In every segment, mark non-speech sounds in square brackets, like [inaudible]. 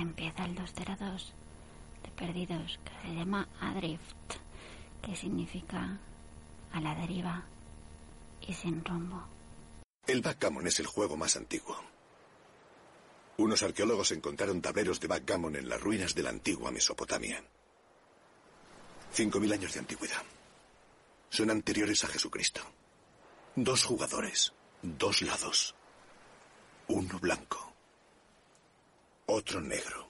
empieza el 202 de Perdidos, que se llama Adrift, que significa a la deriva y sin rumbo. El backgammon es el juego más antiguo. Unos arqueólogos encontraron tableros de backgammon en las ruinas de la antigua Mesopotamia. Cinco mil años de antigüedad. Son anteriores a Jesucristo. Dos jugadores, dos lados. Uno blanco, otro negro.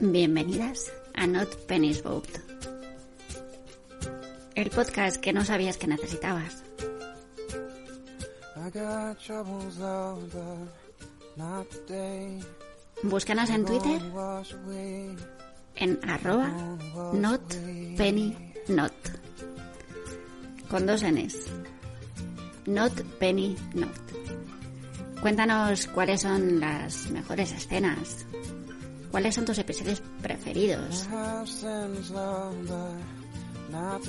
Bienvenidas a Not Penny's Boat. El podcast que no sabías que necesitabas. Búscanos en Twitter en arroba notpennynot. Con dos Ns. Not Penny Not. Cuéntanos cuáles son las mejores escenas. ¿Cuáles son tus episodios preferidos?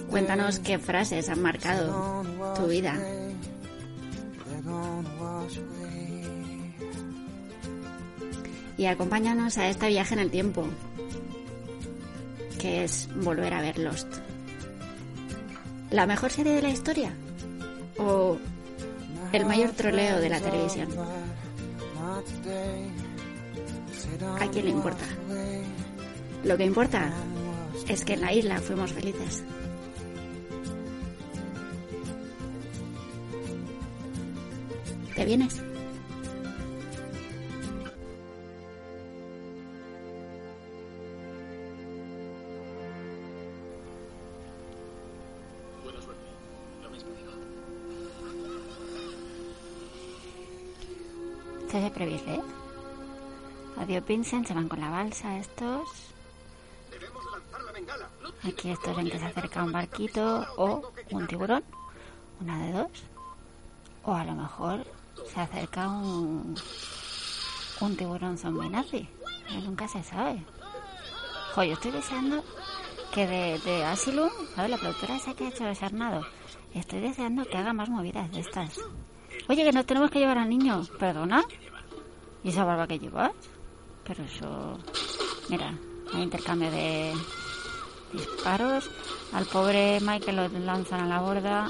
Cuéntanos qué frases han marcado tu vida. Y acompáñanos a este viaje en el tiempo, que es volver a ver Lost. ¿La mejor serie de la historia? ¿O el mayor troleo de la televisión? ¿A quién le importa? Lo que importa es que en la isla fuimos felices. ¿Te vienes? Este es de. Adiós Vincent, se van con la balsa estos. Aquí estos ven que se acerca un barquito o un tiburón. Una de dos. O a lo mejor se acerca un, un tiburón zombie nazi. Nunca se sabe. Jo, yo estoy deseando que de, de Asylum, ¿sabes? La productora esa que ha hecho Sarnado, estoy deseando que haga más movidas de estas. Oye, que no tenemos que llevar al niño. ¿Perdona? ¿Y esa barba que llevas? Pero eso... Mira, hay intercambio de disparos. Al pobre Michael lo lanzan a la borda.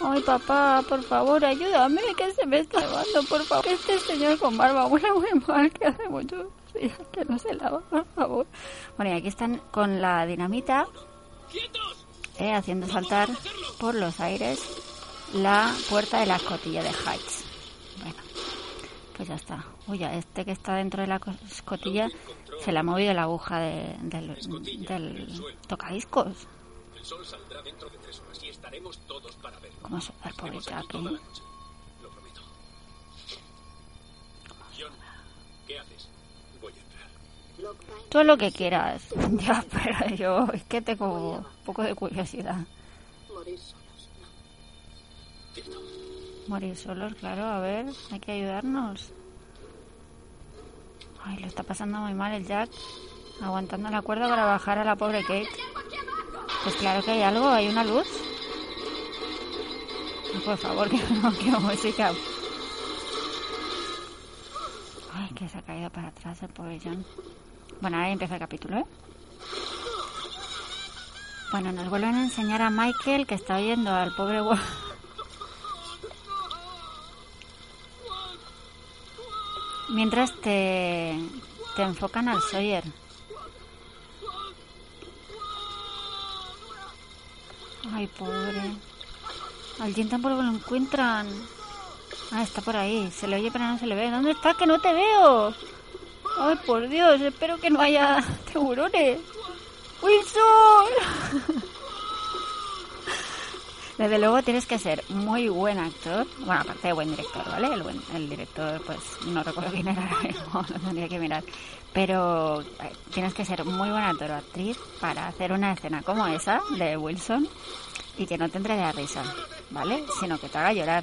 Ay, papá, por favor, ayúdame, que se me está lavando, por favor. Este señor con barba huele muy mal, que hace mucho días que no se lava, por favor. Bueno, y aquí están con la dinamita, eh, haciendo saltar por los aires la puerta de la escotilla de Heights. Pues ya está. Uy, ya este que está dentro de la escotilla se le ha movido la aguja de- del, del tocadiscos. El sol saldrá dentro de tres horas y estaremos todos para verlo. Como toda la noche. Lo prometo. John, ¿qué haces? Voy a entrar. Tú lo que quieras. [laughs] Ya, pero yo es que tengo un poco de curiosidad. Cierto. Morir solos, claro, a ver, hay que ayudarnos. Ay, lo está pasando muy mal el Jack, aguantando la cuerda para bajar a la pobre Kate. Pues claro que hay algo, hay una luz. Ay, por favor, [laughs] que no quiero música. Ay, que se ha caído para atrás el pobre John. Bueno, ahí empieza el capítulo, ¿eh? Bueno, nos vuelven a enseñar a Michael que está oyendo al pobre [laughs] Mientras te, te enfocan al Sawyer. Ay, pobre. Al Jin tampoco lo encuentran. Ah, está por ahí. Se le oye pero no se le ve. ¿Dónde está? Que no te veo. Ay, por Dios, espero que no haya [laughs] tiburones. ¡Wilson! [laughs] Desde luego tienes que ser muy buen actor, bueno, aparte de buen director, ¿vale? El, buen, el director, pues no recuerdo quién era ahora mismo, [laughs] lo tendría que mirar. Pero eh, tienes que ser muy buen actor o actriz para hacer una escena como esa de Wilson y que no te entre de risa, ¿vale? Sino que te haga llorar.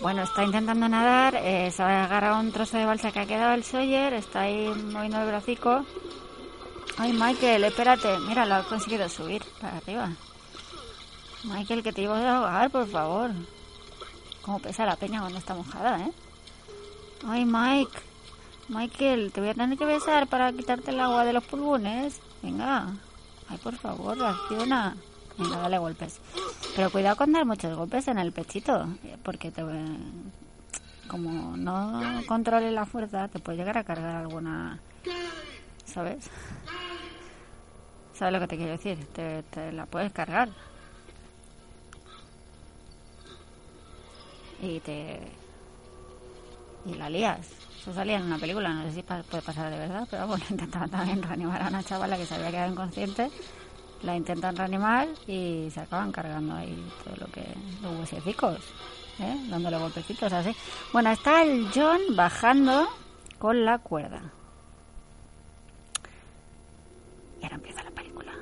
Bueno, está intentando nadar, eh, se ha agarrado un trozo de balsa que ha quedado el Sawyer, está ahí moviendo el bracico. Ay, Michael, espérate, mira, lo ha conseguido subir para arriba. Michael, que te ibas a ahogar, por favor. Como pesa la peña cuando está mojada, ¿eh? Ay, Mike. Michael, te voy a tener que besar para quitarte el agua de los pulmones. Venga. Ay, por favor, reacciona. Venga, dale golpes. Pero cuidado con dar muchos golpes en el pechito, porque te, como no controles la fuerza, te puede llegar a cargar alguna... ¿Sabes? ¿Sabes lo que te quiero decir? Te, te la puedes cargar. Y te y la lías. Eso salía en una película, no sé si puede pasar de verdad, pero bueno, [laughs] intentaban también reanimar a una chavala que se había quedado inconsciente, la intentan reanimar y se acaban cargando ahí todo lo que los huesecicos, ¿eh? dándole golpecitos así. Bueno, está el John bajando con la cuerda. Y ahora empieza la película.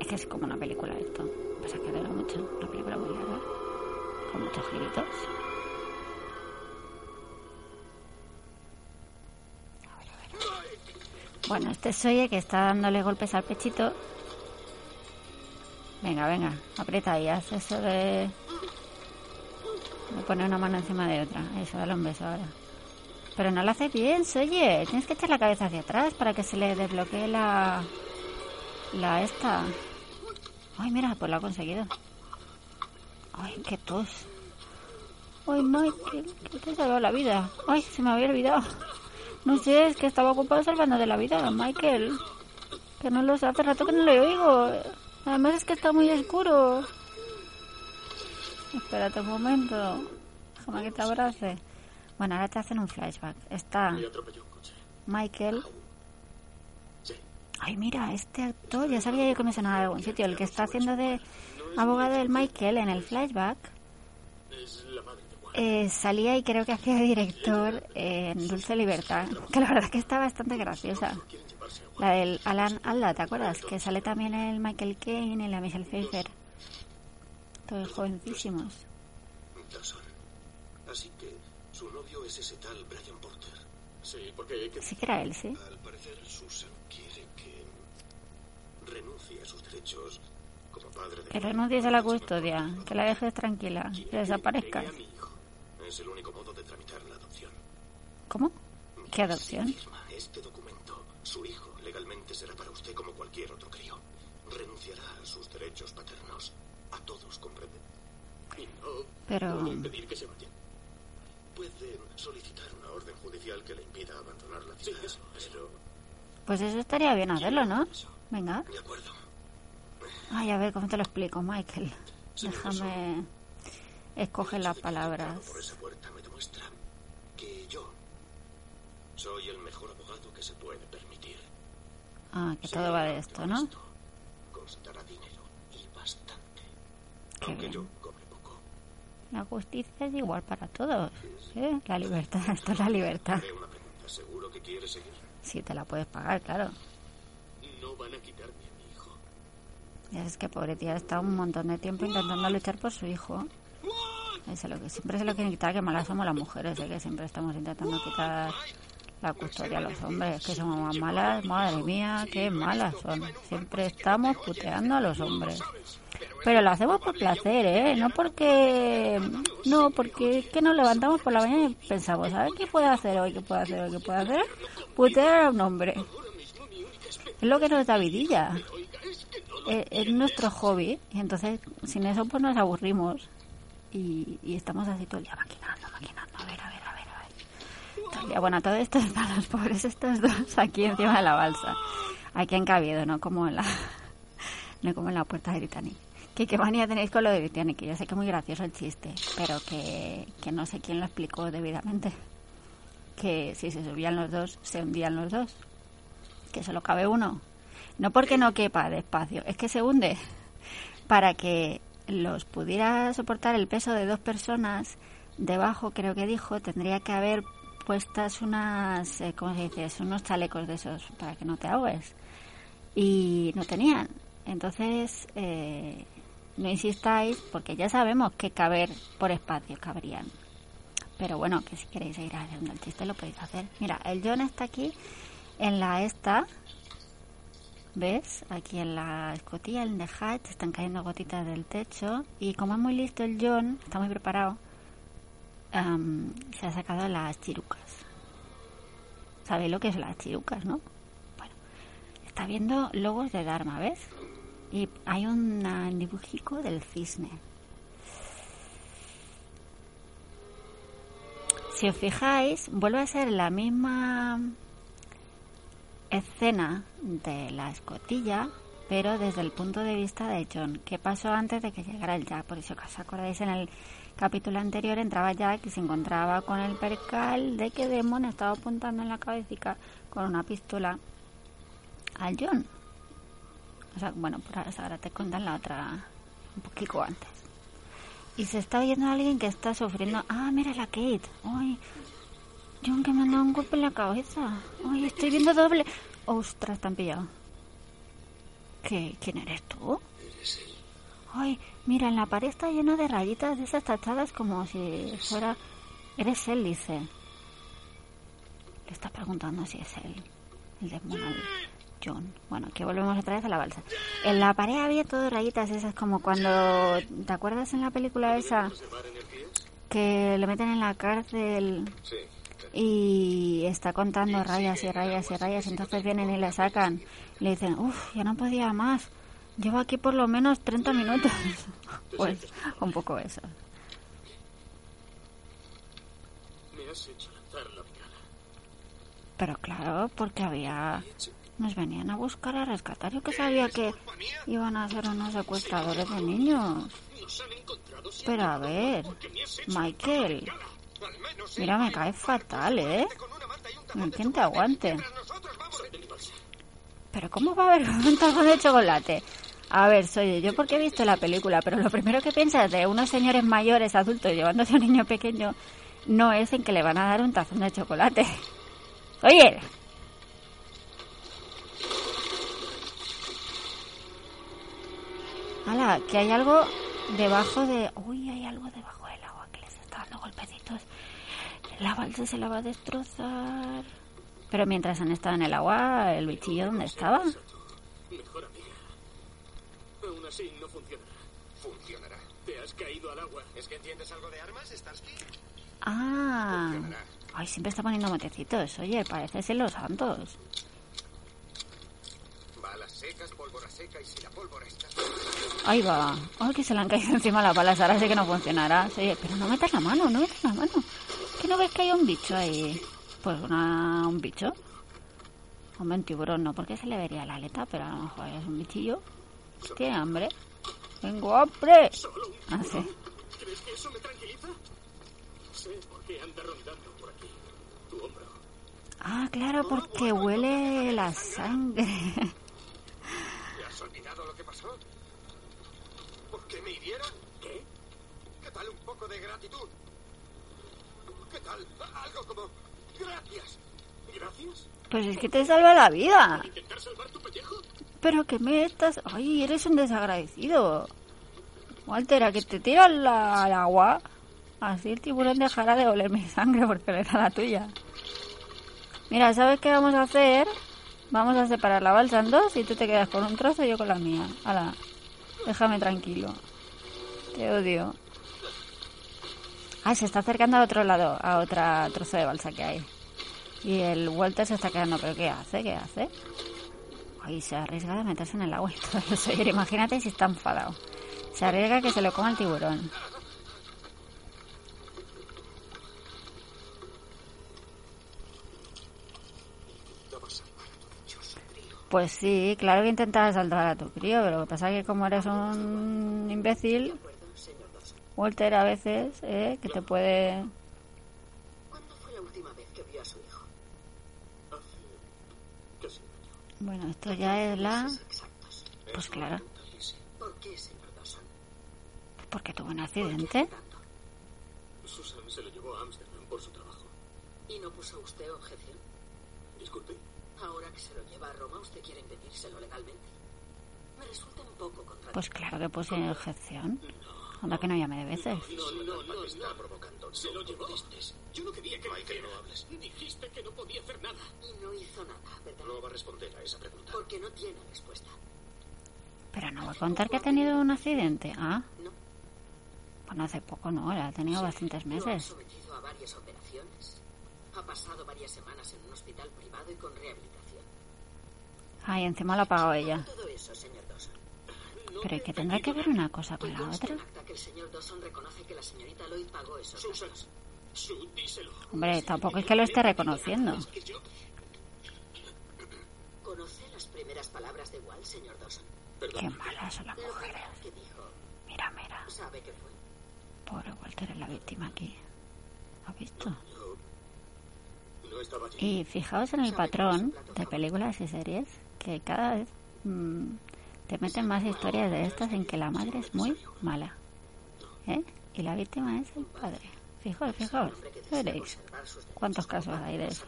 Es que es como una película esto. Pasa que dura mucho, una película muy larga con muchos giritos. Bueno, este Soye que está dándole golpes al pechito. Venga, venga, aprieta y haz eso de... de poner una mano encima de otra. Eso, dale un beso ahora. Pero no lo hace bien, Soye. Tienes que echar la cabeza hacia atrás para que se le desbloquee la... la esta. Ay, mira, pues lo ha conseguido. Ay, qué tos. Ay, Michael, que te salvado la vida. Ay, se me había olvidado. No sé, es que estaba ocupado salvando de la vida, Michael. Que no lo sé, hace rato que no le oigo. Además es que está muy oscuro. Espérate un momento. Déjame que te abrace. Bueno, ahora te hacen un flashback. Está. Michael. Ay, mira, este actor, ya sabía yo que me sonaba de algún sitio. El que está haciendo de abogado del Michael en el flashback. Eh, salía y creo que hacía director en Dulce Libertad, que la verdad es que está bastante graciosa. La del Alan Alda, ¿te acuerdas? Que sale también el Michael Caine y la Michelle Pfeiffer. Todos jovencísimos. Así que su novio es ese tal Brian Porter. Sí, porque que Sí que era él, sí. Al parecer, Susan quiere que renuncie a sus derechos. Que renuncies a la custodia, que la dejes tranquila, que desaparezca. Vea a mi hijo. Es el único modo de tramitar la adopción. ¿Cómo? ¿Qué adopción? Si firma este documento, su hijo legalmente será para usted como cualquier otro crío. Renunciará a sus derechos paternos. A todos, ¿comprende? y no Pero... voy a impedir que se vaya. Puede solicitar una orden judicial que le impida abandonar la Sí, ciudad. eso, eso. Pero, Pues eso estaría bien hacerlo, ¿no? Venga. de acuerdo. Ay, a ver, ¿cómo te lo explico, Michael? Déjame escoger las palabras. Por esa puerta me demuestra que yo soy el mejor abogado que se puede permitir. Ah, que todo va de esto, ¿no? Costará dinero y bastante. Qué Aunque bien. yo cobre poco. La justicia es igual para todos. ¿sí? La libertad, [laughs] esto es la libertad. ¿Seguro que quiere seguir? Si te la puedes pagar, claro. No van a quitarme a mi hijo. Ya es que pobre tía está un montón de tiempo intentando luchar por su hijo. Es lo que siempre se lo quieren quitar, que malas somos las mujeres, ¿eh? que siempre estamos intentando quitar la custodia a los hombres, que somos más malas, madre mía, qué malas son. Siempre estamos puteando a los hombres. Pero lo hacemos por placer, ¿eh? No porque... No, porque es que nos levantamos por la mañana y pensamos, a ver qué puede hacer hoy, qué puede hacer hoy, qué puede hacer. Putear a un hombre. Es lo que nos da vidilla. Es, es nuestro hobby. Y entonces, sin eso, pues nos aburrimos. Y, y estamos así todo el día maquinando, maquinando. A ver, a ver, a ver, a ver. Todo el día. Bueno, todo esto están los pobres estos dos aquí encima de la balsa. Aquí han cabido, no como en la, no como en la puerta de Titanic. Que qué manía tenéis con lo de Titanic, que yo sé que es muy gracioso el chiste, pero que, que no sé quién lo explicó debidamente. que si se subían los dos, se hundían los dos. Que solo cabe uno. No porque no quepa despacio, es que se hunde. Para que los pudiera soportar el peso de dos personas, debajo, creo que dijo, tendría que haber puestas unas, eh, ¿cómo se dice? Unos chalecos de esos para que no te ahogues. Y no tenían. Entonces, eh, no insistáis porque ya sabemos que caber por espacio cabrían. Pero bueno, que si queréis ir haciendo el chiste lo podéis hacer. Mira, el John está aquí en la esta. ¿Ves? Aquí en la escotilla, en the hatch, están cayendo gotitas del techo. Y como es muy listo el John, está muy preparado, se ha sacado las chirucas. ¿Sabéis lo que es las chirucas, no? Bueno, está viendo logos de Dharma, ¿ves? Y hay un dibujico del cisne. Si os fijáis, vuelve a ser la misma escena de la escotilla, pero desde el punto de vista de John. ¿Qué pasó antes de que llegara el Jack? Por eso, os acordáis, en el capítulo anterior entraba Jack y se encontraba con el percal de que Demon estaba apuntando en la cabecita con una pistola al John. O sea, bueno, por ahora te cuentan la otra un poquito antes. Y se está viendo a alguien que está sufriendo. Ah, mira la Kate. Ay, John, que me han dado un golpe en la cabeza. Ay, estoy viendo doble. Ostras, están pillado. ¿Qué? ¿Quién eres tú? Ay, mira, en la pared está llena de rayitas de esas tachadas como si fuera... Eres él, dice. Le está preguntando si es él. El demonio. John. Bueno, que volvemos otra vez a la balsa. En la pared había todo rayitas esas como cuando... ¿Te acuerdas en la película esa? Que le meten en la cárcel y está contando rayas y rayas y rayas. Entonces vienen y le sacan. le dicen, uff, ya no podía más. Llevo aquí por lo menos 30 minutos. [laughs] pues un poco eso. Pero claro, porque había nos venían a buscar a rescatar. Yo que sabía que iban a ser unos secuestradores de niños. Pero a ver, Michael, mira, me cae fatal, ¿eh? ¿Quién te aguante? Pero ¿cómo va a haber [laughs] un tazón de chocolate? A ver, soy yo porque he visto la película, pero lo primero que piensas de unos señores mayores adultos llevándose a un niño pequeño no es en que le van a dar un tazón de chocolate. [laughs] Oye, ¡Hala! Que hay algo debajo de... Uy, hay algo debajo del agua que les está dando golpecitos. La balsa se la va a destrozar. Pero mientras han estado en el agua, ¿el bichillo dónde estaba? Mejor amiga. Aún así no funcionará. Funcionará. Te has caído al agua. ¿Es que entiendes algo de armas, Starsky? Ah. Ay, siempre está poniendo motecitos. Oye, parece ser los santos. Balas secas, pólvora seca y si la pólvora está... [laughs] Ahí va. Ay, que se le han caído encima las balas. Ahora sí que no funcionará. Sí, pero no metas la mano, no metas la mano. ¿Qué no ves que hay un bicho ahí? Pues una, un bicho. Hombre, un tiburón no, porque se le vería la aleta, pero a lo mejor es un bichillo. ¡Qué hambre! ¡Tengo hambre! Ah, sí. ¿Crees que eso me tranquiliza? Sé por qué anda rondando por aquí. Tu hombro. Ah, claro, porque huele la sangre. ¿Te has olvidado lo que pasó? ¿Por qué me hirieron? ¿Qué? ¿Qué tal un poco de gratitud? ¿Qué tal? Algo como... Gracias. ¿Gracias? Pues es que te salva la vida. ¿Intentar salvar tu pellejo? Pero que me estás... Ay, eres un desagradecido. Walter, a que te tiras la- al agua. Así el tiburón dejará de oler mi sangre porque le da la tuya. Mira, ¿sabes qué vamos a hacer? Vamos a separar la balsa en dos y tú te quedas con un trozo y yo con la mía. Hala, déjame tranquilo. Te odio. Ah, se está acercando a otro lado, a otra trozo de balsa que hay. Y el Walter se está quedando, ¿pero qué hace? ¿Qué hace? Ay, se arriesga a meterse en el agua y [laughs] todo eso. Imagínate si está enfadado. Se arriesga que se lo coma el tiburón. Pues sí, claro que intentabas saltar a tu crío, pero lo que pasa es que como eres un imbécil, Walter a veces, ¿eh? que te puede... ¿Cuándo fue la última vez que vio era su hijo? Hace casi un año. Bueno, esto ya es la... Pues claro, ¿Por qué, señor Dawson? porque tuvo un ¿Por qué accidente. Susan se lo llevó a Ámsterdam por su trabajo. ¿Y no puso usted objeción? Disculpe. Ahora que se lo lleva a Roma, ¿usted quiere impedírselo legalmente? Me resulta un poco contradictorio. Pues claro que puse objeción. Anda que no llame de veces. No, no, no, está provocando. Se lo llevó. Yo no quería que Mike, no hables. Dijiste que no podía hacer nada. Y no hizo nada, ¿verdad? No va a responder a esa pregunta. Porque no tiene respuesta. Pero no va a contar que ha tenido un accidente. Ah, No. bueno, hace poco no, ha tenido bastantes Lo han meses. sometido a varias operaciones. Ha pasado varias semanas en un hospital privado y con rehabilitación. Ay, encima lo ha pagado ella. Todo eso, señor. Pero ¿y que tendrá que ver una cosa con la otra? Hombre, tampoco es que lo esté reconociendo. Es que yo... [coughs] ¿Conoce las primeras palabras de Walt, señor Dawson? Qué malas son las mujeres. Mira, mira. ¿sabe qué fue? Pobre Walter es la víctima aquí. ¿Has visto? Y fijaos en el patrón de películas y series que cada vez mm, te meten más historias de estas en que la madre es muy mala. ¿Eh? Y la víctima es el padre. Fijaos, fijaos. Veréis. ¿Cuántos casos hay de eso?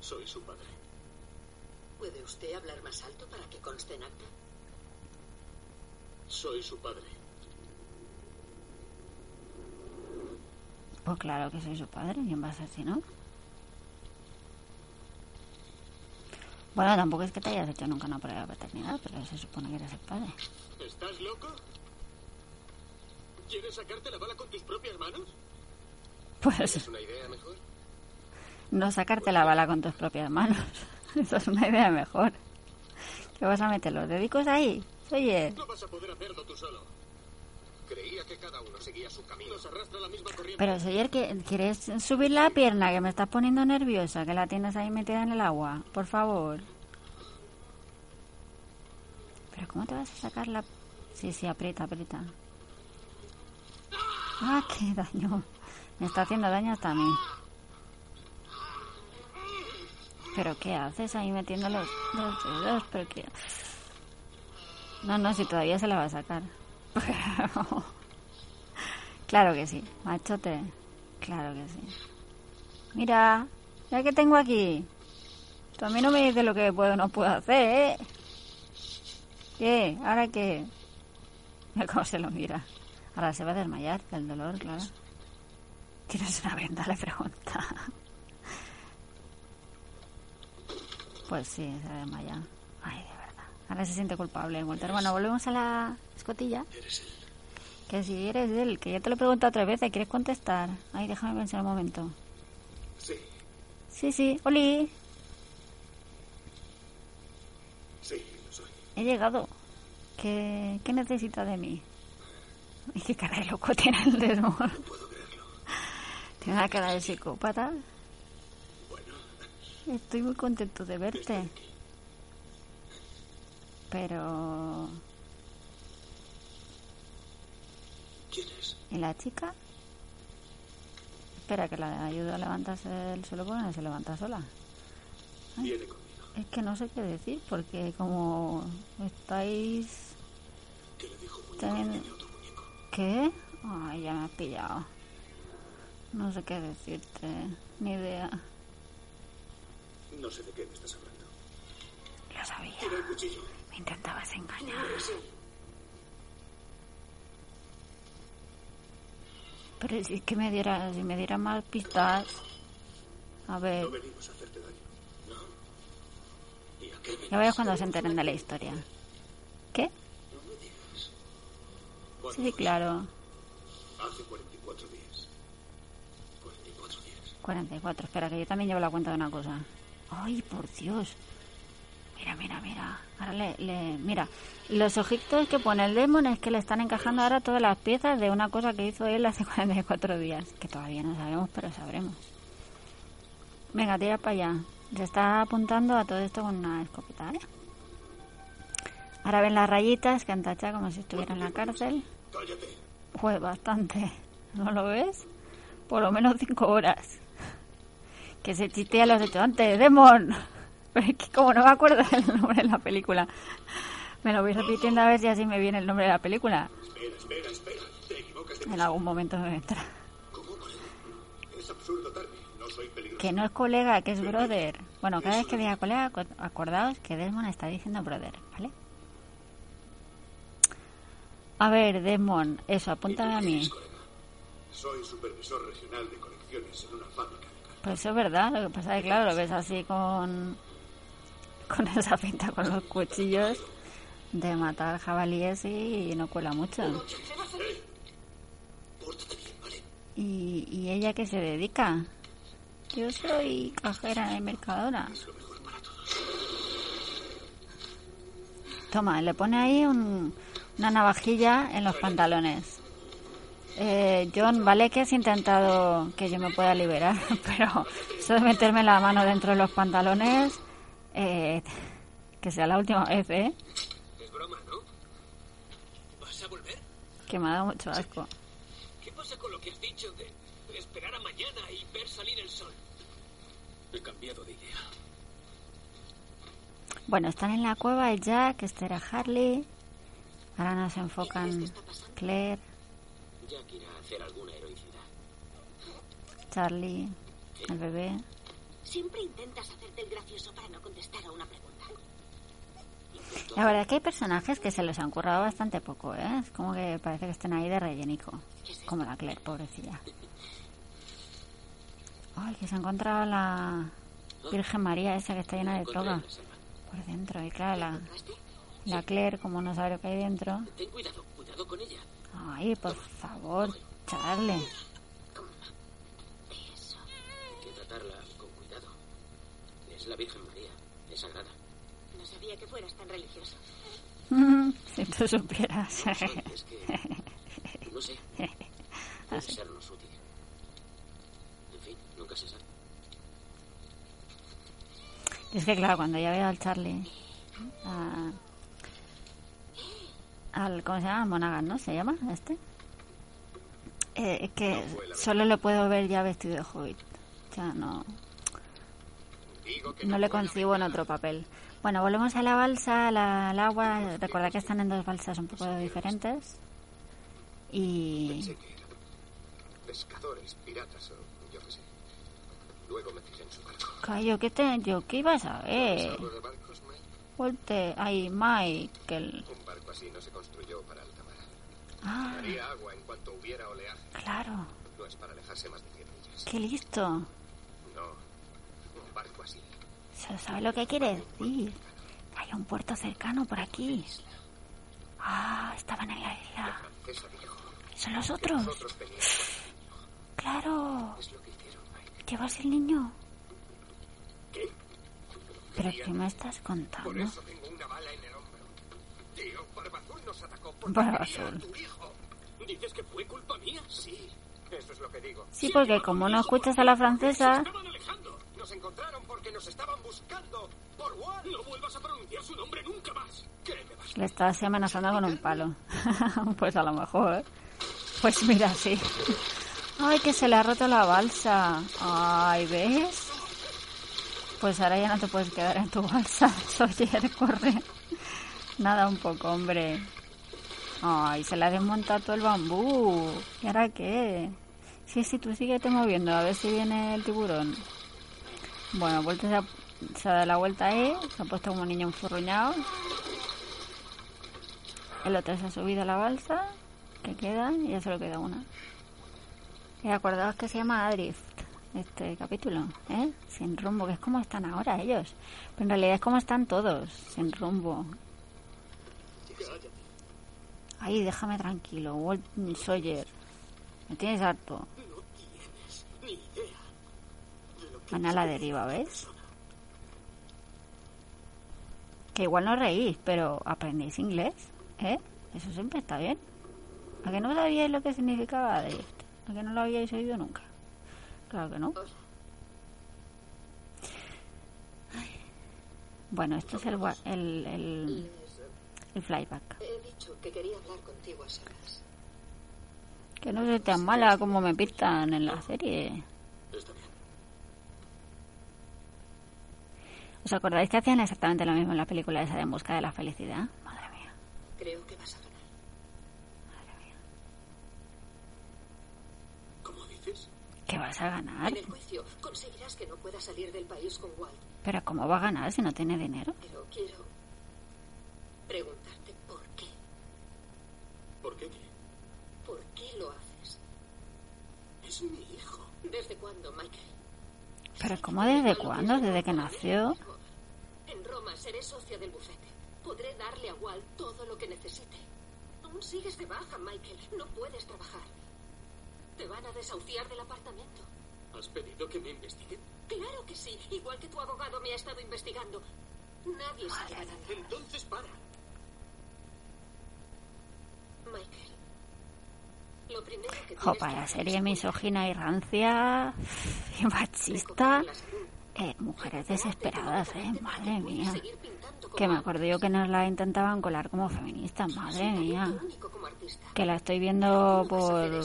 Soy su padre. ¿Puede usted hablar más alto para que conste en acta? Soy su padre. Pues claro que soy su padre. ¿Quién va a ser si no? Bueno, tampoco es que te hayas hecho nunca una prueba de paternidad, pero se supone que eres el padre. ¿Estás loco? ¿Quieres sacarte la bala con tus propias manos? Pues ¿Es una idea mejor? no sacarte la bala con tus propias manos. [laughs] Eso es una idea mejor. ¿Qué vas a meter los dedicos ahí? Oye, No vas a poder hacerlo tú solo. Creía que cada uno seguía su camino. Nos arrastra la misma corriente. pero Soyer, que ¿quieres subir la pierna? Que me estás poniendo nerviosa, que la tienes ahí metida en el agua. Por favor. Pero ¿cómo te vas a sacar la...? Sí, sí, aprieta, aprieta. Ah, qué daño. Me está haciendo daño hasta a mí. ¿Pero qué haces ahí metiendo los, los dedos? ¿Pero qué? No, no, si todavía se la va a sacar. [laughs] claro que sí, machote. Claro que sí. Mira, ya que tengo aquí. Tú a mí no me dices lo que puedo o no puedo hacer, ¿eh? ¿Qué? ¿Ahora qué? [laughs] Mira cómo se lo mira. Ahora se va a desmayar del dolor, claro. ¿Tienes una venda? Le pregunta. [laughs] Pues sí, se va a desmayar. Ay, de verdad. Ahora se siente culpable. Bueno, volvemos a la escotilla. Eres él. Que si eres él, que ya te lo he preguntado otra vez, ¿quieres contestar? Ay, déjame pensar un momento. Sí, Sí, sí, Oli, sí, lo soy. he llegado. ¿Qué, qué necesita de mí? Ay, qué cara de loco tiene el dedo. Puedo creerlo. Tiene una cara de psicópata. Bueno, Estoy muy contento de verte. Pero... ¿quién es? ¿Y la chica? Espera, que la ayudo a levantarse del suelo porque no se levanta sola. Viene conmigo. Es que no sé qué decir, porque como estáis... ¿Qué le dijo muñeco? Otro. ¿Qué? Ay, ya me has pillado. No sé qué decirte, ni idea. No sé de qué me estás hablando. Lo sabía. Tira el cuchillo. Me intentabas engañar. Eres él. Pero si es que me diera, si me diera más pistas. A ver, No venimos a hacerte daño. No. ¿Y a qué ya verás cuando se enteren de la historia. ¿Qué? No me digas. Sí, sí, claro. Hace 44 días. 44 días. 44. Espera, que yo también llevo la cuenta de una cosa. Ay, por Dios. Mira, mira, mira. Ahora le, le- Mira, los ojitos que pone el demon es que le están encajando ahora todas las piezas de una cosa que hizo él hace [laughs] 44 días. Que todavía no sabemos, pero sabremos. Venga, tira para allá. Se está apuntando a todo esto con una escopeta, ¿vale? Ahora ven las rayitas que han tachado como si estuviera en la cárcel. Pues bastante. ¿No lo ves? por lo menos cinco horas. Que ese chiste ya lo has hecho antes, Demon. Pero [laughs] es que como no me acuerdo del nombre de la película, me lo voy repitiendo a ver si así me viene el nombre de la película. Espera, espera, espera. Te equivocas de... En algún momento me vendrá. ¿Cómo? Es absurdo. No soy peligroso. Que no es colega, que es brother. Bueno, cada vez que diga colega, acordaos que Desmond está diciendo brother, ¿vale? A ver, Desmond, eso, apúntame a mí. Soy supervisor regional de colecciones en una fábrica. Pues eso es verdad, lo que pasa es que claro, lo ves así con con [laughs] esa pinta con los cuchillos de matar jabalíes y no cuela mucho. ¿Y, y ella qué se dedica? Yo soy cajera de Mercadona. Toma, le pone ahí un- una navajilla en los pantalones. Eh, John, vale que has intentado que yo me pueda liberar, [laughs] pero eso de meterme la mano dentro de los pantalones, eh, que sea la última vez, ¿eh? Es broma, ¿no? ¿Vas a volver? Que me ha dado mucho asco. ¿Qué pasa con lo que has dicho de esperar a mañana y ver salir el sol? He cambiado de idea. Bueno, están en la cueva el Jack, este era Harley. Ahora nos enfocan Claire, Jack irá a hacer alguna heroicidad. Charlie, el bebé. Siempre intentas gracioso para no contestar a una pregunta. La verdad es que hay personajes que se los han currado bastante poco, ¿eh? Es como que parece que estén ahí de rellenico. Como la Claire, pobrecilla. Ay, que se ha encontrado la Virgen María esa que está llena de toga por dentro. Y claro, la, la Claire, como no sabe lo que hay dentro. Ten cuidado, cuidado con ella. Ay, por favor, Charlie. Hay que tratarla. Es la Virgen María. Es sagrada. No sabía que fueras tan religioso. si tú supieras. Soy, es que... [laughs] No sé. Puede sernos útil. En fin, nunca se sabe. Es que claro, cuando ya veo al Charlie, a- al, ¿cómo se llama? Monaghan, ¿no? ¿Se llama este? Eh, es que solo lo puedo ver ya vestido de hobbit. O sea, no, no le concibo en otro papel. Bueno, volvemos a la balsa, al agua. Recuerda que están en dos balsas un poco diferentes. Y pescadores, piratas o yo qué sé. Luego me fijé en su barco. Callo, ¿qué te, yo qué ibas a ver? Volte, ay, Michael. Un barco así no se construyó para alta mar. Ah, Haría agua en cuanto hubiera oleaje. claro, No es para alejarse más de 100 millas. qué listo. No, un barco así. ¿Se sabe lo que quiere decir? Hay un puerto cercano por aquí. Ah, estaban en la isla. ¿Son los otros? Claro. ¿Llevas el niño? ¿Qué? ¿Pero qué me estás contando? Barbazul nos. ¿Dices que fue culpa mía? Sí, eso es lo que digo. Sí, porque como no escuchas a la francesa... Estaban alejando. Nos encontraron porque nos estaban buscando. Por Wall. No vuelvas a pronunciar su nombre nunca más. ¿Qué me vas Le estás amenazando con un palo. [laughs] pues a lo mejor. ¿eh? Pues mira, sí. Ay, que se le ha roto la balsa. Ay, ¿ves? Pues ahora ya no te puedes quedar en tu balsa. [laughs] Sawyer, corre. Nada, un poco, hombre. Ay, se le ha desmontado todo el bambú. ¿Y ahora qué? Sí, sí, tú síguete moviendo, a ver si viene el tiburón. Bueno, vuelta se ha, se ha dado la vuelta ahí, se ha puesto como un niño enfurruñado. El otro se ha subido a la balsa, que queda, y ya solo queda una. Y acordaos que se llama Adrift, este capítulo, ¿eh? Sin rumbo, que es como están ahora ellos. Pero en realidad es como están todos, sin rumbo. Ay, déjame tranquilo, Walt Sawyer. Me tienes harto. Van a la deriva, ¿ves? Que igual no reís, pero aprendéis inglés, ¿eh? Eso siempre está bien. ¿A que no sabíais lo que significaba Adrift? ¿A que no lo habíais oído nunca? Claro que no. Ay. Bueno, esto es el, el, el, el flyback. He dicho que quería hablar contigo a. Que no soy tan mala como me pintan en la serie. Está bien. ¿Os acordáis que hacían exactamente lo mismo en la película esa de En busca de la felicidad? Madre mía, Creo que vas a ganar. madre mía. ¿Cómo dices? ¿Qué vas a ganar? En el juicio conseguirás que no pueda salir del país con Walt. Pero ¿cómo va a ganar si no tiene dinero? Pero quiero preguntarte por qué. ¿Por qué qué? ¿Por qué lo haces? Es mi hijo. ¿Desde cuándo, Michael? ¿Pero cómo desde cuándo? ¿Desde que nació? Roma seré socia del bufete. Podré darle a Walt todo lo que necesite. Aún sigues de baja, Michael. No puedes trabajar. Te van a desahuciar del apartamento. ¿Has pedido que me investiguen? Claro que sí, igual que tu abogado me ha estado investigando. Nadie se lleva nada. Entonces para. Michael. Lo primero que Jo, tienes para que la serie misógina y rancia y [laughs] machista. Eh, mujeres desesperadas, eh. Madre mía. Que me acuerdo yo que nos la intentaban colar como feministas, madre mía. Que la estoy viendo por...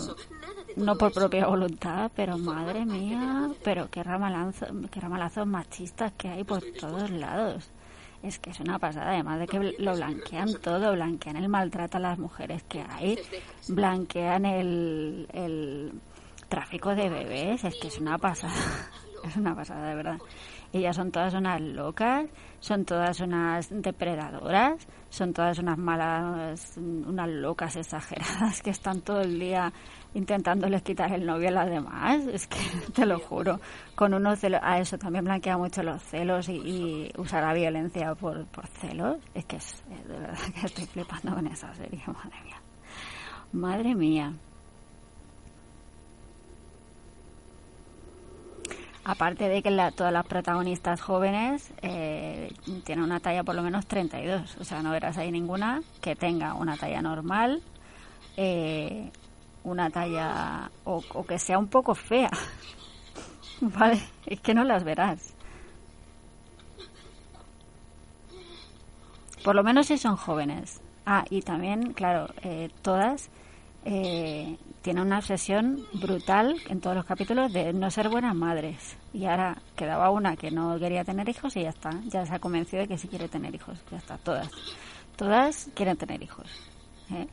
No por propia voluntad, pero madre mía, pero qué, ramalazo, qué ramalazos machistas que hay por todos lados. Es que es una pasada, además de que lo blanquean todo, blanquean el maltrato a las mujeres que hay, blanquean el, el tráfico de bebés, es que es una pasada, es una pasada de verdad. Ellas son todas unas locas, son todas unas depredadoras, son todas unas malas, unas locas exageradas que están todo el día intentándoles quitar el novio a las demás. Es que [laughs] te lo juro, con unos celos, a eso también blanquea mucho los celos y, y violencia por, por celos. Es que es de verdad que estoy flipando con esa serie, [laughs] madre mía. Madre mía. Aparte de que la- todas las protagonistas jóvenes eh, tienen una talla por lo menos 32. O sea, no verás ahí ninguna que tenga una talla normal, eh, una talla o, o que sea un poco fea. [laughs] vale, es que no las verás. Por lo menos si son jóvenes. Ah, y también, claro, eh, todas eh, tienen una obsesión brutal en todos los capítulos de no ser buenas madres. Y ahora quedaba una que no quería tener hijos y ya está. Ya se ha convencido de que sí quiere tener hijos. Ya está, todas. Todas quieren tener hijos. ¿eh?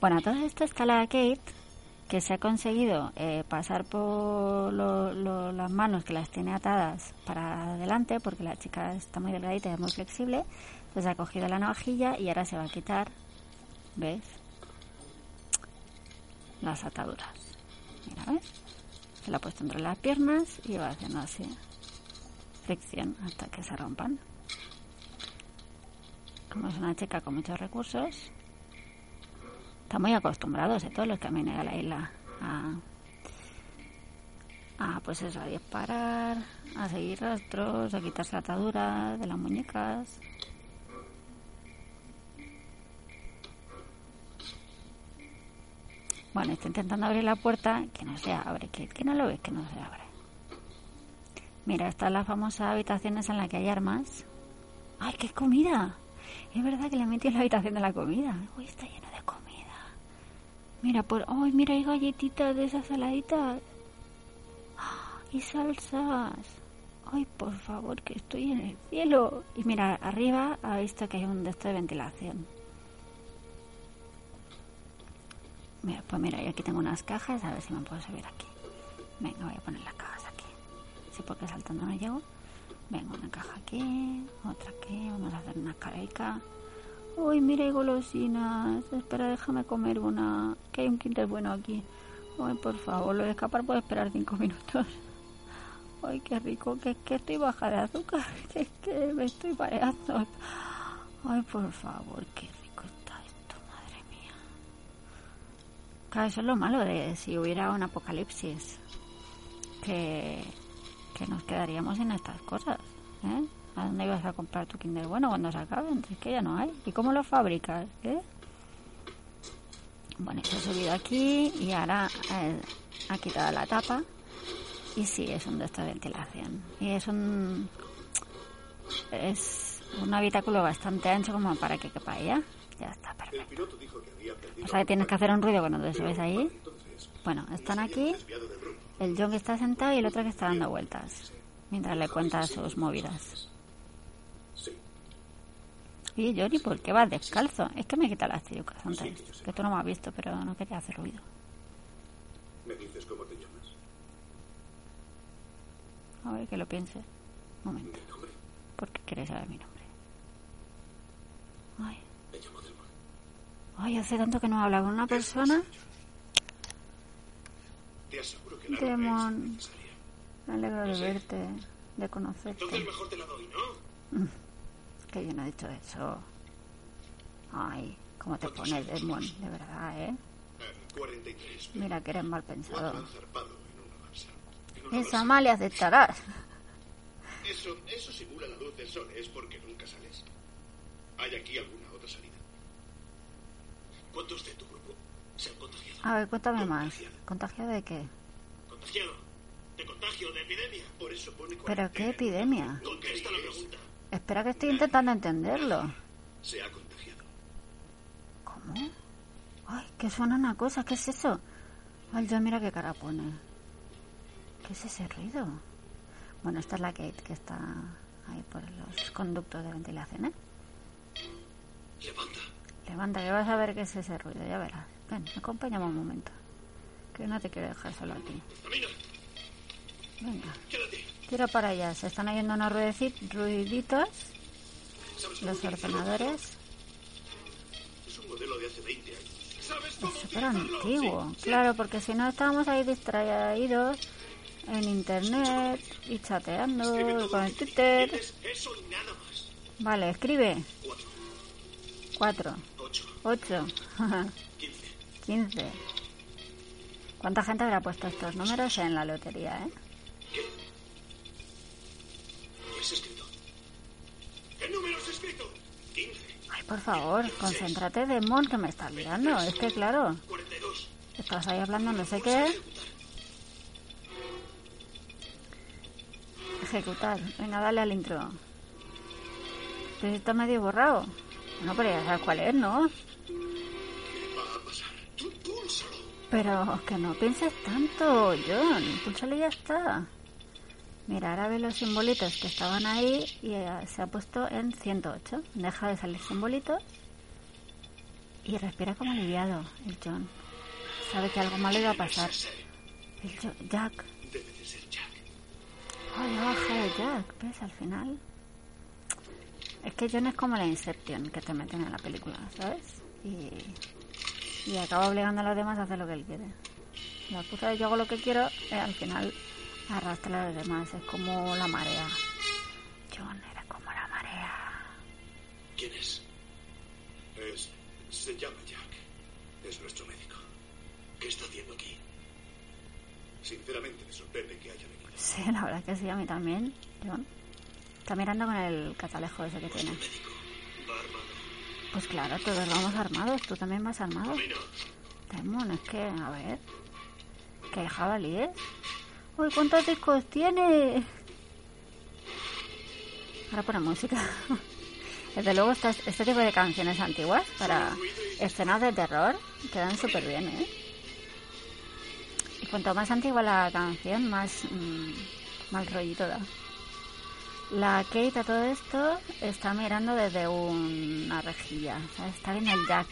Bueno, a todo esto está la Kate, que se ha conseguido eh, pasar por lo- las manos que las tiene atadas para adelante, porque la chica está muy delgadita y es muy flexible. Entonces ha cogido la navajilla y ahora se va a quitar, ¿ves? Las ataduras. Mira, ¿ves? Se la ha puesto entre las piernas y va haciendo así. Fricción hasta que se rompan. Como es una chica con muchos recursos, están muy acostumbrados a todos los que venido a la isla a, a pues eso, a disparar, a seguir rastros, a quitarse ataduras de las muñecas. Bueno, está intentando abrir la puerta, que no se abre, que, no lo ves, que no se abre. Mira, está la famosa habitación esa en la que hay armas. ¡Ay, qué comida! Es verdad que le metí en la habitación de la comida. Uy, está lleno de comida. Mira, por... ¡Ay, mira, hay galletitas de esas saladitas! ¡Ah! ¡Y salsas! ¡Ay, por favor, que estoy en el cielo! Y mira, arriba ha visto que hay un de esto de ventilación. Pues mira, yo aquí tengo unas cajas, a ver si me puedo subir aquí. Venga, voy a poner las cajas aquí. Sí, porque saltando no llego. Venga, una caja aquí, otra aquí, vamos a hacer una careica. Uy, mira, hay golosinas. Espera, déjame comer una. Que hay un Kinder bueno aquí. Ay, por favor, lo de escapar puede esperar cinco minutos. Ay, qué rico, que es que estoy baja de azúcar, [laughs] que es que me estoy pareando. Ay, por favor, qué Eso es lo malo de si hubiera un apocalipsis. Que, que nos quedaríamos en estas cosas. ¿eh? ¿A dónde ibas a comprar tu Kinder Bueno cuando se acaben? Si es que ya no hay. ¿Y cómo lo fabricas? ¿eh? Bueno, se ha subido aquí y ahora eh, ha quitado la tapa. Y sí, es un de esta ventilación. Y es un. Es un habitáculo bastante ancho como para que quepa ella. Ya está, perfecto. O sea que tienes que hacer un ruido cuando te subes ahí. Bueno, están aquí. El John que está sentado y el otro que está dando vueltas. Mientras le cuenta sus movidas. Y Johnny, ¿por qué vas descalzo? Es que me quita las tirucas antes. Que tú no me has visto, pero no quería hacer ruido. ¿Me dices cómo te llamas? A ver que lo piense. Un momento. ¿Mi nombre? ¿Por qué quieres saber mi nombre? Ay. Ay, hace tanto que no habla con una persona. Te aseguro que la Demon. Me alegro de verte, de conocerte. Entonces mejor te la doy, ¿no? Que yo no he dicho eso. Ay, cómo te pones, Desmond, de verdad, ¿eh? Eh, 43. Mira que eres mal pensado. Esa le aceptarás. Eso, eso simula la luz del sol, es porque nunca sales. ¿Hay aquí alguna? ¿Cuántos de tu grupo se han contagiado? A ver, cuéntame más. Contagiado. ¿Contagiado de qué? ¿Contagiado? ¿De contagio? ¿De epidemia? Por eso pone ¿Pero qué epidemia? Contesta la pregunta. Espera que estoy intentando entenderlo. Se ha contagiado. ¿Cómo? Ay, que suena una cosa, ¿qué es eso? Ay, John, mira qué cara pone. ¿Qué es ese ruido? Bueno, esta es la Kate que está ahí por los conductos de ventilación, ¿eh? Levanta. Levanta, que vas a ver qué es ese ruido, ya verás. Ven, acompáñame un momento. Que no te quiero dejar solo aquí. Venga, tira para allá. Se están oyendo unos ruiditos. ¿Sabes Los ordenadores. Es un modelo de hace 20 años. ¿Sabes Es cómo súper antiguo. Claro, porque si no estábamos ahí distraídos en internet y chateando con el Twitter. Vale, escribe. Cuatro, 4, ocho, 8, [laughs] quince. 15. ¿Cuánta gente habrá puesto estos números en la lotería, eh? ¿Qué? ¿Qué has escrito? ¿Qué número has escrito? 15, Ay, por favor, concéntrate, Demon, que me estás liando. Es que, claro, 42. estás ahí hablando no sé qué. Ejecutar. Venga, dale al intro. Pero está medio borrado. No, pero ya sabes cuál es, ¿no? ¿Qué va a pasar? Tú púlsalo. Pero que no pienses tanto, John. Púlsale y ya está. Mira, ahora ve los simbolitos que estaban ahí y eh, se ha puesto en 108. Deja de salir simbolitos y respira como aliviado el John. Sabe que algo malo iba a pasar. El Jo- Jack. Debe de ser Jack. Ay, la baja de Jack, ¿ves? Al final. Es que John es como la Inception que te meten en la película, ¿sabes? Y, y acaba obligando a los demás a hacer lo que él quiere. La puta de yo hago lo que quiero, eh, al final arrastra a los demás. Es como la marea. John era como la marea. ¿Quién es? Es. Se llama Jack. Es nuestro médico. ¿Qué está haciendo aquí? Sinceramente me sorprende que haya venido. Sí, la verdad que sí, a mí también. John. Está mirando con el catalejo ese que tiene. Pues claro, todos vamos armados. ¿Tú también vas armado? Demon, es que, a ver. ¿Qué jabalíes? Uy, ¿cuántos discos tiene? Ahora pone música. [laughs] Desde luego, este tipo de canciones antiguas para escenas de terror quedan súper bien, ¿eh? Y cuanto más antigua la canción, más, mm, más rollito da. La Kate a todo esto está mirando desde una rejilla. Está viendo el Jack.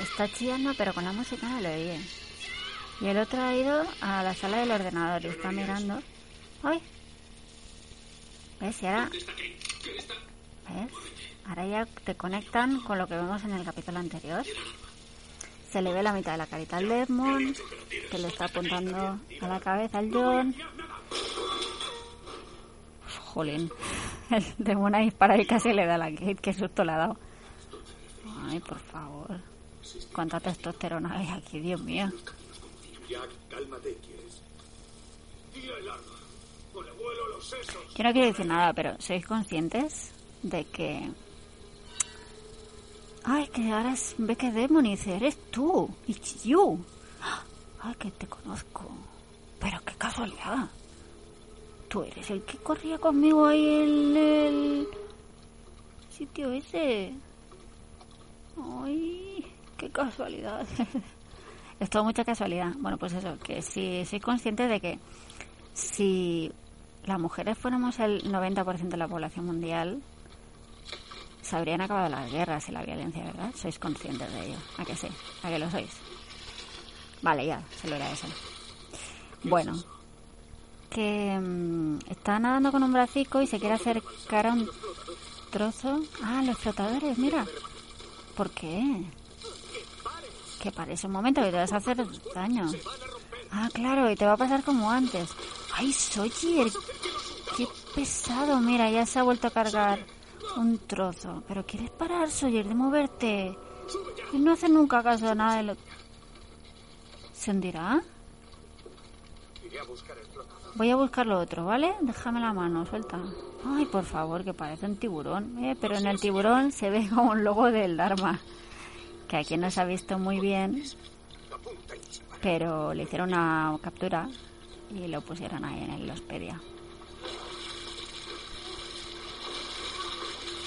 Está chillando, pero con la música no le oye. Y el otro ha ido a la sala del ordenador y está mirando. ¡Ay! ¿Ves? Y ahora. ¿Ves? Ahora ya te conectan con lo que vemos en el capítulo anterior. Se le ve la mitad de la carita al Desmond, que le está apuntando a la cabeza al John. Jolín. [laughs] El Desmond ahí para y casi le da la Kate, que susto le ha dado. Ay, por favor. Cuánta testosterona hay aquí, Dios mío. Jack, cálmate, ¿quieres? Tira el arma. O le vuelo los sesos. Yo no quiero decir nada, pero ¿sois conscientes de que... Ay, que ahora es Becky Demon y dice, eres tú, it's you. [gasps] Ay, que te conozco. Pero qué casualidad. Tú eres el que corría conmigo ahí en el sitio ese. Ay, qué casualidad. [laughs] Es todo mucha casualidad. Bueno, pues eso, que si soy consciente de que si las mujeres fuéramos el 90% de la población mundial, se habrían acabado las guerras y la violencia, ¿verdad? Sois conscientes de ello. ¿A que sí? ¿A que lo sois? Vale, ya, se lo era eso. Bueno, que mm, está nadando con un bracico y se quiere acercar a un trozo. Ah, los flotadores, mira. ¿Por qué? Que parece un momento que te vas a hacer daño. Ah, claro, y te va a pasar como antes. ¡Ay, Sawyer! ¡Qué pesado! Mira, ya se ha vuelto a cargar un trozo. ¿Pero quieres parar, Sawyer, de moverte? Y no hace nunca caso a nada de lo... ¿Se hundirá? Voy a buscar lo otro, ¿vale? Déjame la mano, suelta. Ay, por favor, que parece un tiburón. Eh, pero en el tiburón se ve como un logo del Dharma. Que aquí no se ha visto muy bien. Pero le hicieron una captura y lo pusieron ahí en el Hospedia.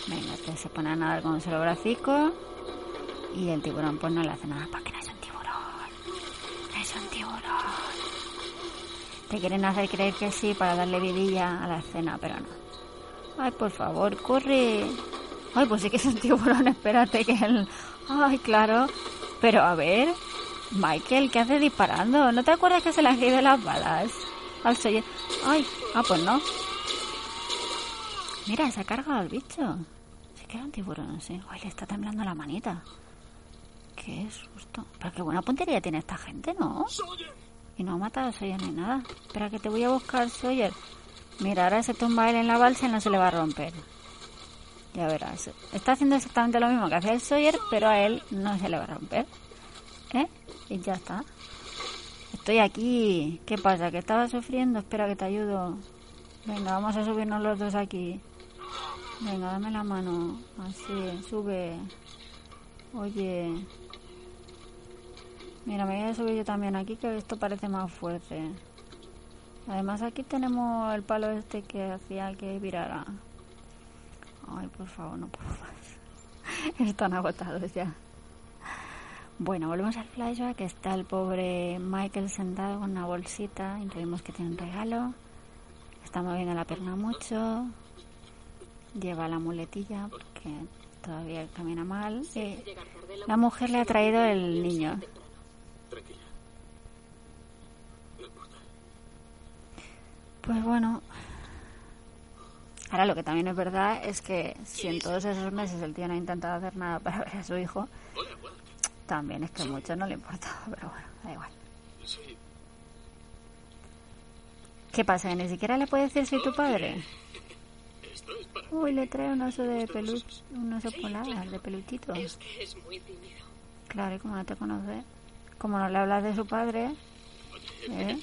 Venga, este se pone a nadar con un solo bracico. Y el tiburón pues no le hace nada porque no es un tiburón. No es un tiburón. Te quieren hacer creer que sí para darle vidilla a la escena, pero no. Ay, por favor, corre. Ay, pues sí que es un tiburón, [laughs] espérate que él... Ay, claro. Pero a ver, Michael, ¿qué hace disparando? ¿No te acuerdas que se han caído las balas? Al. Ay, ah, pues no. Mira, se ha cargado al bicho. Se queda un tiburón, sí. Ay, le está temblando la manita. Qué susto. Pero qué buena puntería tiene esta gente, ¿no? Y no ha matado a Sawyer ni nada. Espera que te voy a buscar, Sawyer. Mira, ahora se tumba él en la balsa y no se le va a romper. Ya verás. Está haciendo exactamente lo mismo que hacía el Sawyer, pero a él no se le va a romper. ¿Eh? Y ya está. Estoy aquí. ¿Qué pasa? ¿Que estaba sufriendo? Espera que te ayudo. Venga, vamos a subirnos los dos aquí. Venga, dame la mano. Así, sube. Oye. Mira, me voy a subir yo también aquí, que esto parece más fuerte. Además aquí tenemos el palo este que hacía que virara. Ay, por favor, no puedo más. [laughs] Están agotados ya. Bueno, volvemos al flashback. Está el pobre Michael sentado con una bolsita. Intuimos que tiene un regalo. Está moviendo la pierna mucho. Lleva la muletilla porque todavía camina mal. Eh, la mujer le ha traído el niño. Pues bueno, ahora lo que también es verdad es que si en todos esos meses el tío no ha intentado hacer nada para [laughs] ver a su hijo, también es que mucho no le importa, [laughs] pero bueno, da igual. ¿Qué pasa? ¿Que ni siquiera le puede decir soy tu padre? [laughs] Uy, le trae un oso de peluche, un oso polar de tímido. Claro, y como no te conoce, como no le hablas de su padre, ¿eh?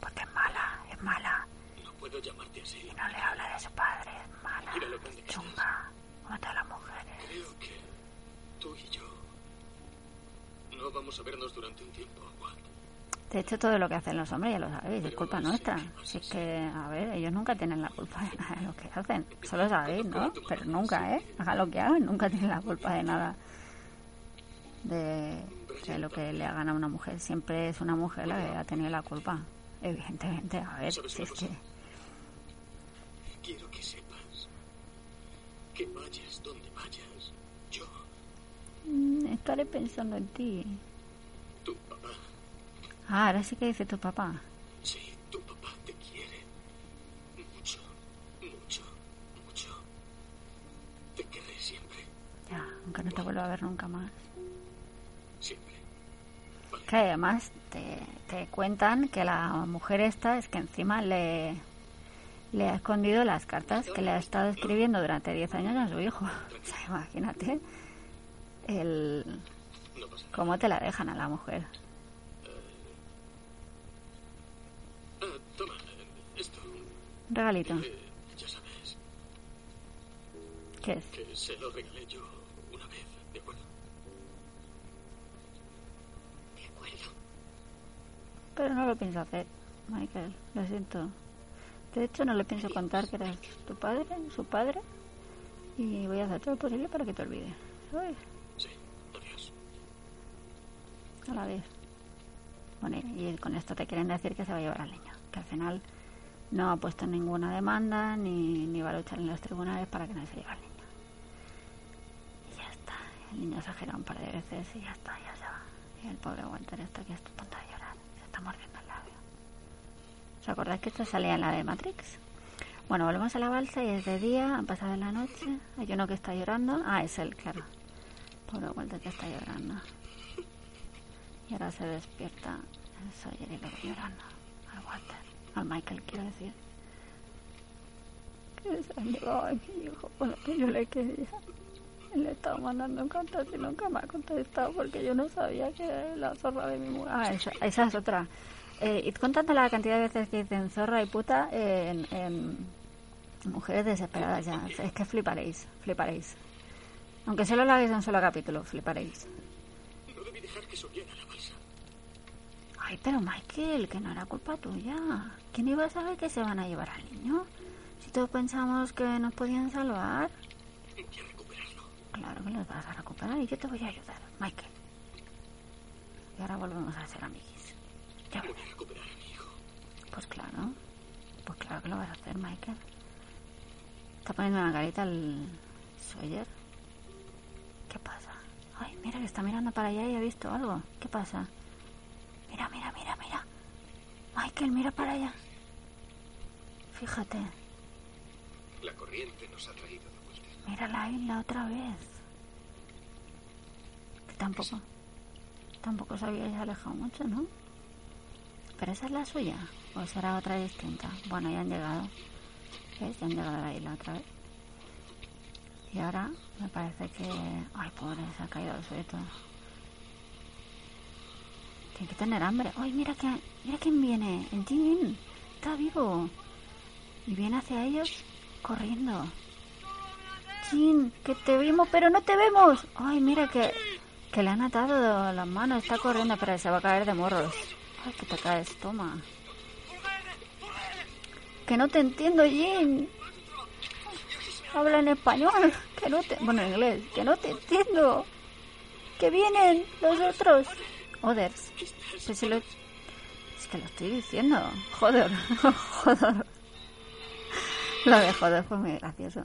Porque es mala, es mala. Puedo llamarte así. No le habla de su padre, es mala, chunga, como todas las mujeres. Creo que tú y yo no vamos a vernos durante un tiempo. De hecho, todo lo que hacen los hombres ya lo sabéis, es culpa nuestra. Si es que, a ver, ellos nunca tienen la culpa de nada de lo que hacen. Solo sabéis, ¿no? Pero nunca, ¿eh? Hagan lo que hagan, nunca tienen la culpa de nada de, de lo que le hagan a una mujer. Siempre es una mujer la que ha tenido la culpa. Evidentemente, a ver, si es que... Quiero que sepas que vayas donde vayas. Yo, mm, Estaré pensando en ti. tu papá, Ah, ahora sí que dice tu papá. sí, tu papá te quiere. Mucho, mucho, mucho. Te querré siempre, Ya, aunque no te vuelva a ver nunca más. siempre. Que además te, te cuentan que la mujer esta es que encima le, le ha escondido las cartas que le ha estado escribiendo durante 10 años a su hijo. [laughs] O sea, imagínate el cómo te la dejan a la mujer. Toma, regalito. eh, ¿Qué es? que se lo regalé yo una vez, ¿de acuerdo? De acuerdo. Pero no lo pienso hacer, Michael. Lo siento. De hecho, no le pienso contar que eres tu padre, su padre. Y voy a hacer todo lo posible para que te olvides. ¿Sabes? Sí, adiós. A la vez. Bueno, y con esto te quieren decir que se va a llevar al niño, que al final no ha puesto ninguna demanda ni, ni va a luchar en los tribunales para que no se lleve al niño. Y ya está, el niño se ha girado un par de veces y ya está, ya se va. Y el pobre Walter está aquí a punto de llorar, se está mordiendo. ¿Os acordáis que esto salía en la de Matrix? Bueno, volvemos a la balsa y es de día, han pasado la noche. Hay uno que está llorando. Ah, es él, claro. Pobre Walter que está llorando. Y ahora se despierta el Sawyer y ve llorando. Al Walter. Al Michael, quiero decir. Que se han llevado a mi hijo por que yo le quería. Le estaba mandando cartas y nunca me ha contestado porque yo no sabía que la zorra de mi mujer. Ah, esa, esa es otra. Eh, id contando la cantidad de veces que dicen zorra y puta en, en mujeres desesperadas ya. Es que fliparéis, fliparéis. Aunque solo lo hagáis en un solo capítulo, fliparéis. No debí dejar que subiera la balsa. Ay, pero Michael, que no era culpa tuya. ¿Quién iba a saber que se van a llevar al niño? Si todos pensamos que nos podían salvar. Voy a recuperarlo. Claro que los vas a recuperar y yo te voy a ayudar, Michael. Y ahora volvemos a ser amiguis. Ya Voy verás. a recuperar a mi hijo. Pues claro. Pues claro que lo vas a hacer, Michael. Está poniendo una carita el Sawyer. ¿Qué pasa? Ay, mira que está mirando para allá y ha visto algo. ¿Qué pasa? Mira, mira, mira, mira. Michael, mira para allá. Fíjate, La corriente nos ha traído de vuelta. mira la isla otra vez. Que tampoco, tampoco se había alejado mucho, ¿no? Pero esa es la suya, o será otra distinta. Bueno, ya han llegado. ¿Ves? Ya han llegado a la isla otra vez. Y ahora me parece que. Ay, pobre, se ha caído al suelo. Tiene que tener hambre. Ay, mira que, mira quién viene. El Jin. Está vivo. Y viene hacia ellos corriendo. Jin, que te vimos, pero no te vemos. Ay, mira que, que le han atado las manos. Está corriendo, pero se va a caer de morros. Ay, que te caes, toma. Que no te entiendo, Jin. Habla en español. Que no te... Bueno, en inglés. Que no te entiendo. Que vienen los otros. Others. Pues. Es que lo estoy diciendo. Joder. [laughs] Joder. Lo de joder fue muy gracioso.